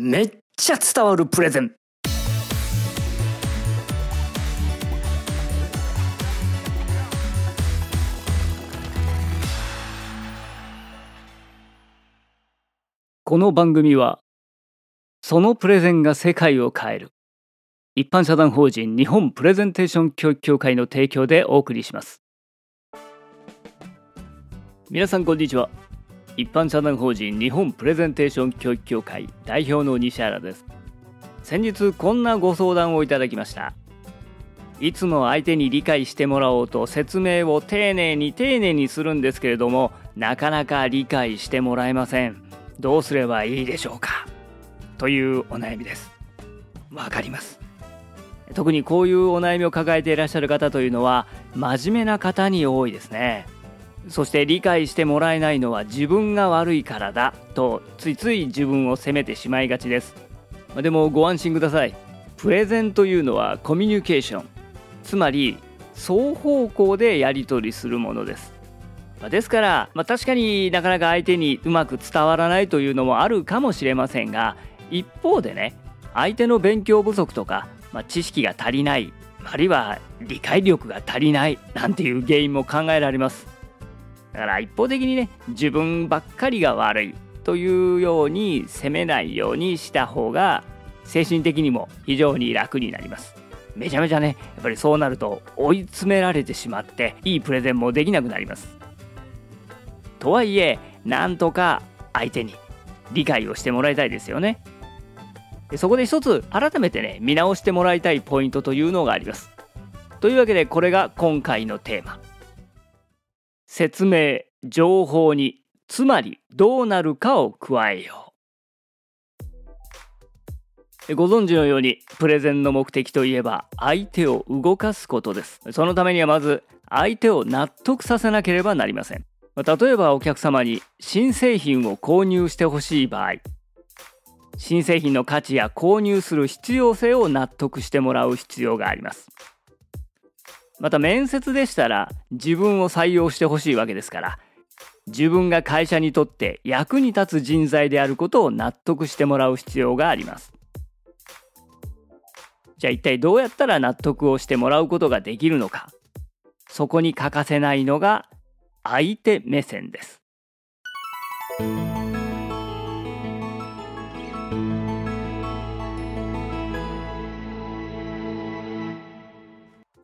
めっちゃ伝わるプレゼン。この番組はそのプレゼンが世界を変える。一般社団法人日本プレゼンテーション教育協会の提供でお送りします。皆さんこんにちは。一般社団法人日本プレゼンテーション教育協会代表の西原です。先日こんなご相談をいただきました。いつも相手に理解してもらおうと説明を丁寧に丁寧にするんですけれどもなかなか理解してもらえません。どうすればいいでしょうか？というお悩みです。わかります。特にこういうお悩みを抱えていらっしゃる方というのは真面目な方に多いですね。そして理解してもらえないのは自分が悪いからだとついつい自分を責めてしまいがちです。でもご安心ください。プレゼンというのはコミュニケーション。つまり双方向でやり取りするものです。ですから、まあ、確かになかなか相手にうまく伝わらないというのもあるかもしれませんが一方でね相手の勉強不足とか、まあ、知識が足りないあるいは理解力が足りないなんていう原因も考えられます。だから一方的にね自分ばっかりが悪いというように責めないようにした方が精神的にも非常に楽になります。めちゃめちゃねやっぱりそうなると追い詰められてしまっていいプレゼンもできなくなります。とはいえなんとか相手に理解をしてもらいたいですよね。そこで一つ改めてね見直してもらいたいポイントというのがあります。というわけでこれが今回のテーマ。説明情報につまりどうなるかを加えよう。ご存知のようにプレゼンの目的といえば相手を動かすことです。そのためにはまず相手を納得させなければなりません。例えばお客様に新製品を購入してほしい場合。新製品の価値や購入する必要性を納得してもらう必要があります。また面接でしたら自分を採用してほしいわけですから自分が会社にとって役に立つ人材であることを納得してもらう必要があります。じゃあ一体どうやったら納得をしてもらうことができるのかそこに欠かせないのが相手目線です。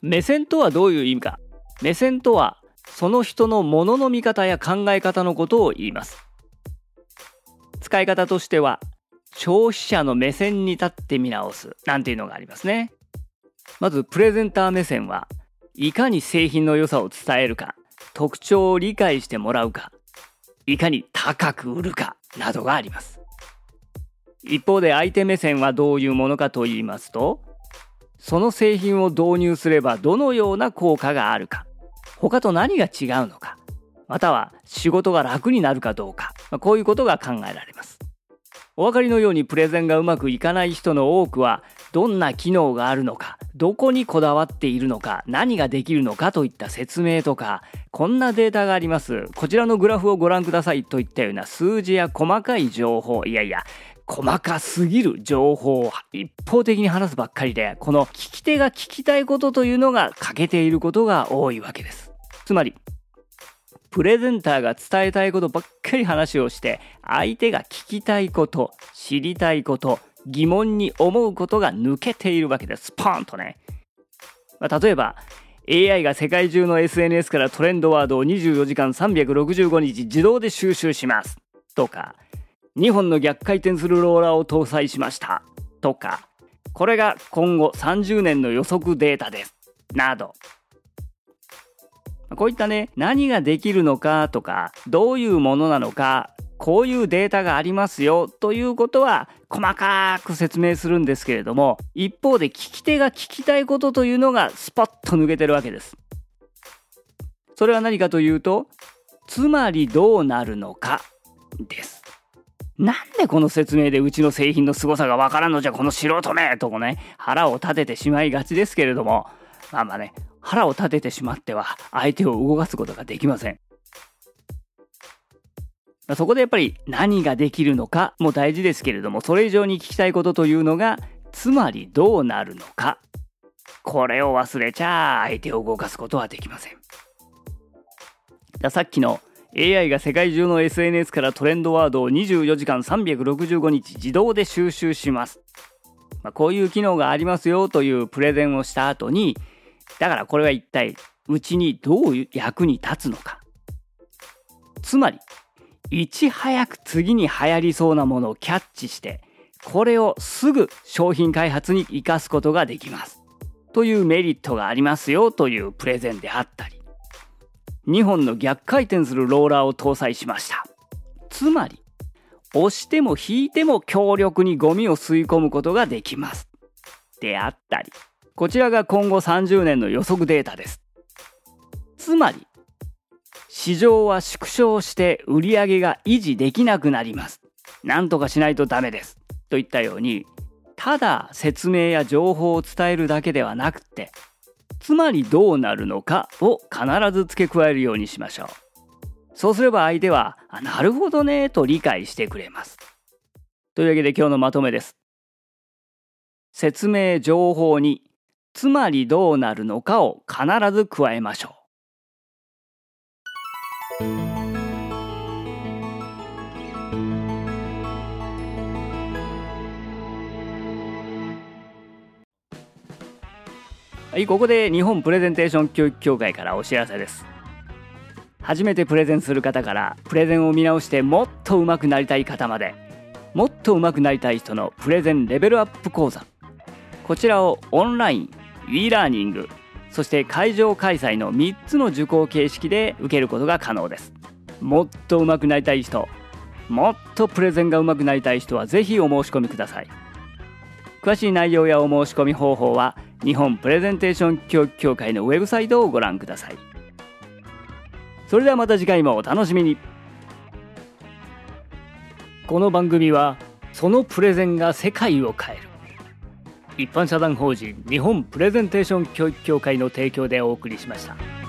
目線とはどういう意味か？目線とはその人のものの見方や考え方のことを言います。使い方としては消費者の目線に立って見直すなんていうのがありますね。まずプレゼンター目線はいかに製品の良さを伝えるか特徴を理解してもらうかいかに高く売るかなどがあります。一方で相手目線はどういうものかと言いますとその製品を導入すればどのような効果があるか。他と何が違うのか。または仕事が楽になるかどうか。こういうことが考えられます。お分かりのようにプレゼンがうまくいかない人の多くはどんな機能があるのか。どこにこだわっているのか。何ができるのか。といった説明とか。こんなデータがあります。こちらのグラフをご覧ください。といったような数字や細かい情報。いやいや細かすぎる情報を一方的に話すばっかりで、この聞き手が聞きたいことというのが欠けていることが多いわけです。つまり、プレゼンターが伝えたいことばっかり話をして、相手が聞きたいこと、知りたいこと、疑問に思うことが抜けているわけです。ポーンとね。まあ、例えば、AI が世界中の SNS からトレンドワードを24時間365日自動で収集します。とか、2本の逆回転するローラーを搭載しました。とかこれが今後30年の予測データです。など。こういったね何ができるのかとかどういうものなのかこういうデータがありますよということは細かく説明するんですけれども一方で聞き手が聞きたいことというのがスポッと抜けてるわけです。それは何かというとつまりどうなるのかです。なんでこの説明でうちの製品の凄さがわからんのじゃこの素人めとこね腹を立ててしまいがちですけれどもまあまあね腹を立ててしまっては相手を動かすことができませんそこでやっぱり何ができるのかも大事ですけれども、それ以上に聞きたいことというのが、つまりどうなるのか。これを忘れちゃ相手を動かすことはできません。さっきの AI が世界中の SNS からトレンドワードを24時間365日自動で収集します。まあ、こういう機能がありますよというプレゼンをした後に、だからこれは一体うちにどう役に立つのか。つまり、いち早く次に流行りそうなものをキャッチして、これをすぐ商品開発に活かすことができます。というメリットがありますよというプレゼンであったり、2本の逆回転するローラーを搭載しました。つまり、押しても引いても強力にゴミを吸い込むことができます。であったり、こちらが今後30年の予測データです。つまり、市場は縮小して売り上げが維持できなくなります。なんとかしないとダメです。といったように、ただ説明や情報を伝えるだけではなくて、つまりどうなるのかを必ず付け加えるようにしましょう。そうすれば相手は、あ、なるほどね、と理解してくれます。というわけで今日のまとめです。説明情報に、つまりどうなるのかを必ず加えましょう。はい、ここで日本プレゼンテーション教育協会からお知らせです。初めてプレゼンする方からプレゼンを見直してもっと上手くなりたい方までもっと上手くなりたい人のプレゼンレベルアップ講座。こちらをオンライン e ラーニングそして会場開催の3つの受講形式で受けることが可能です。もっと上手くなりたい人もっとプレゼンが上手くなりたい人はぜひお申し込みください。詳しい内容やお申し込み方法は日本プレゼンテーション教育協会のウェブサイトをご覧ください。それではまた次回もお楽しみに。この番組はそのプレゼンが世界を変える。一般社団法人日本プレゼンテーション教育協会の提供でお送りしました。